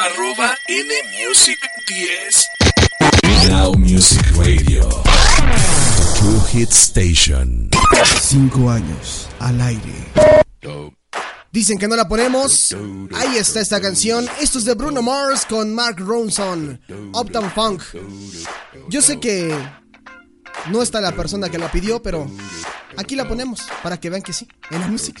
Arroba NMusic10. Now Music Radio. True Hit Station. Cinco años al aire. Dicen que no la ponemos. Ahí está esta canción. Esto es de Bruno Mars con Mark Ronson. Uptown Funk. Yo sé que no está la persona que la pidió, pero aquí la ponemos para que vean que sí, en la música.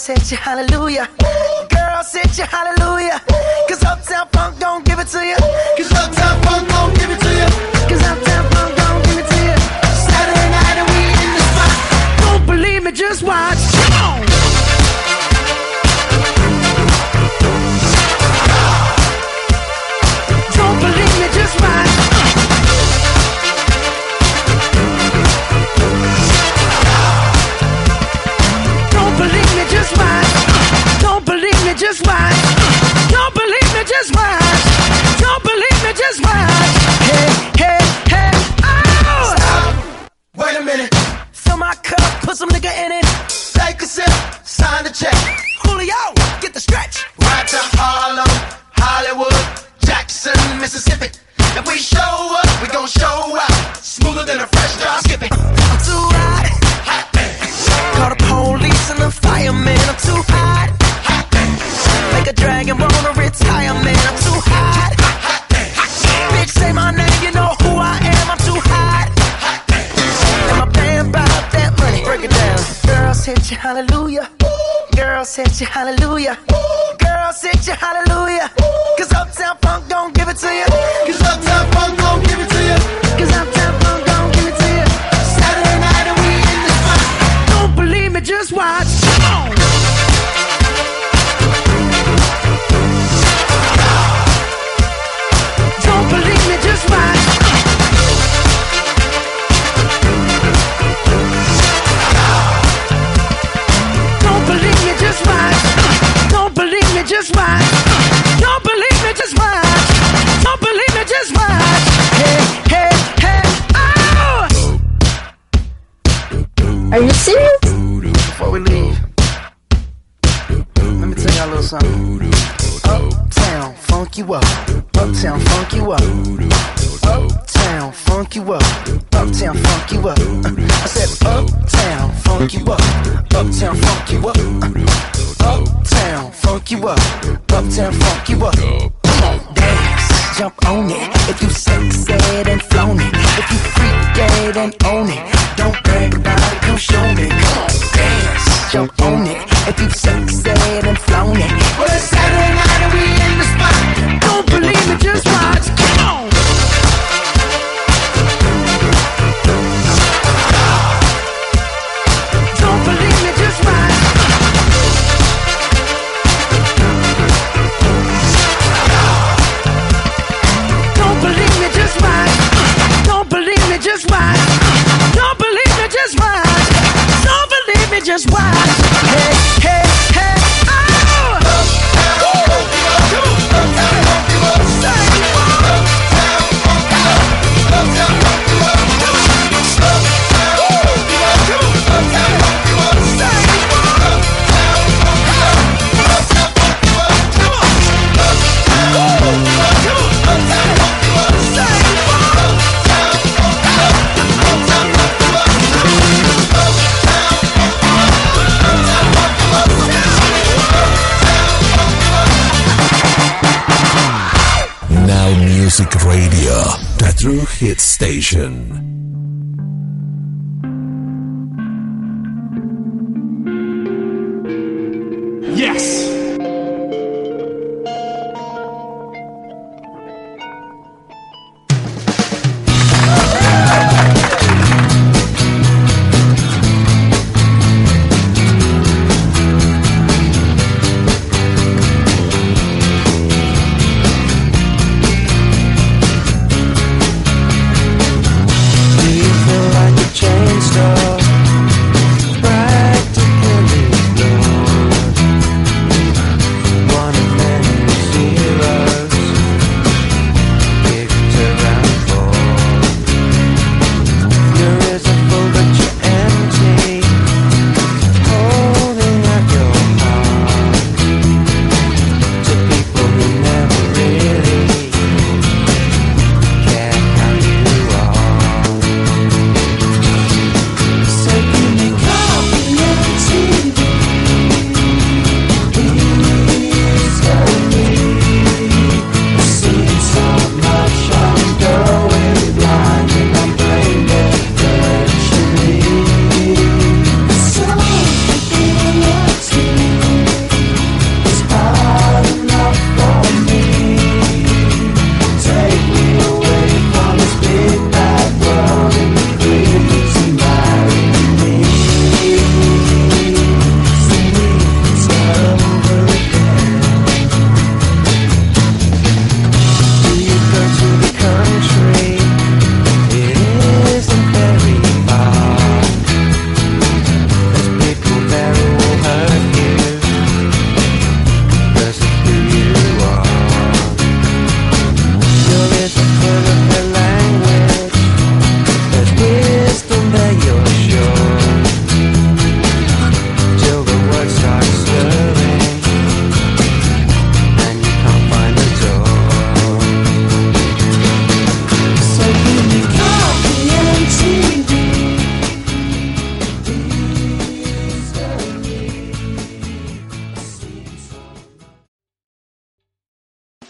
set you hallelujah. Girl, set you hallelujah. Mississippi. If we show up, we gon' show out. Smoother than a fresh drop skipping. I'm too hot. hot Call the police and the fireman. I'm too hot. hot Make a dragon wanna retire, man. I'm too hot. Bitch, say my name, you know who I am. I'm too hot. And my band bought that money. Break it down. Girls hit you, hallelujah. Girls you, hallelujah. girl. hit you, hallelujah. Cause Uptown Funk don't give it to you. Cause Uptown Funk Are you serious? Before we leave, let me tell y'all a little something. Uptown, funk you up. Uptown, funk you up. Uptown, funk you up. Uptown, funk you up. I said, Uptown, funk you up. Uptown, funk you up. Uptown, funk you up. Uptown, funk you up. Come on, dance, jump on it. If you sexed and flown it, if you freak dead and own it, don't brag about don't own it. If you suck, Radio, the true hit station. Yes!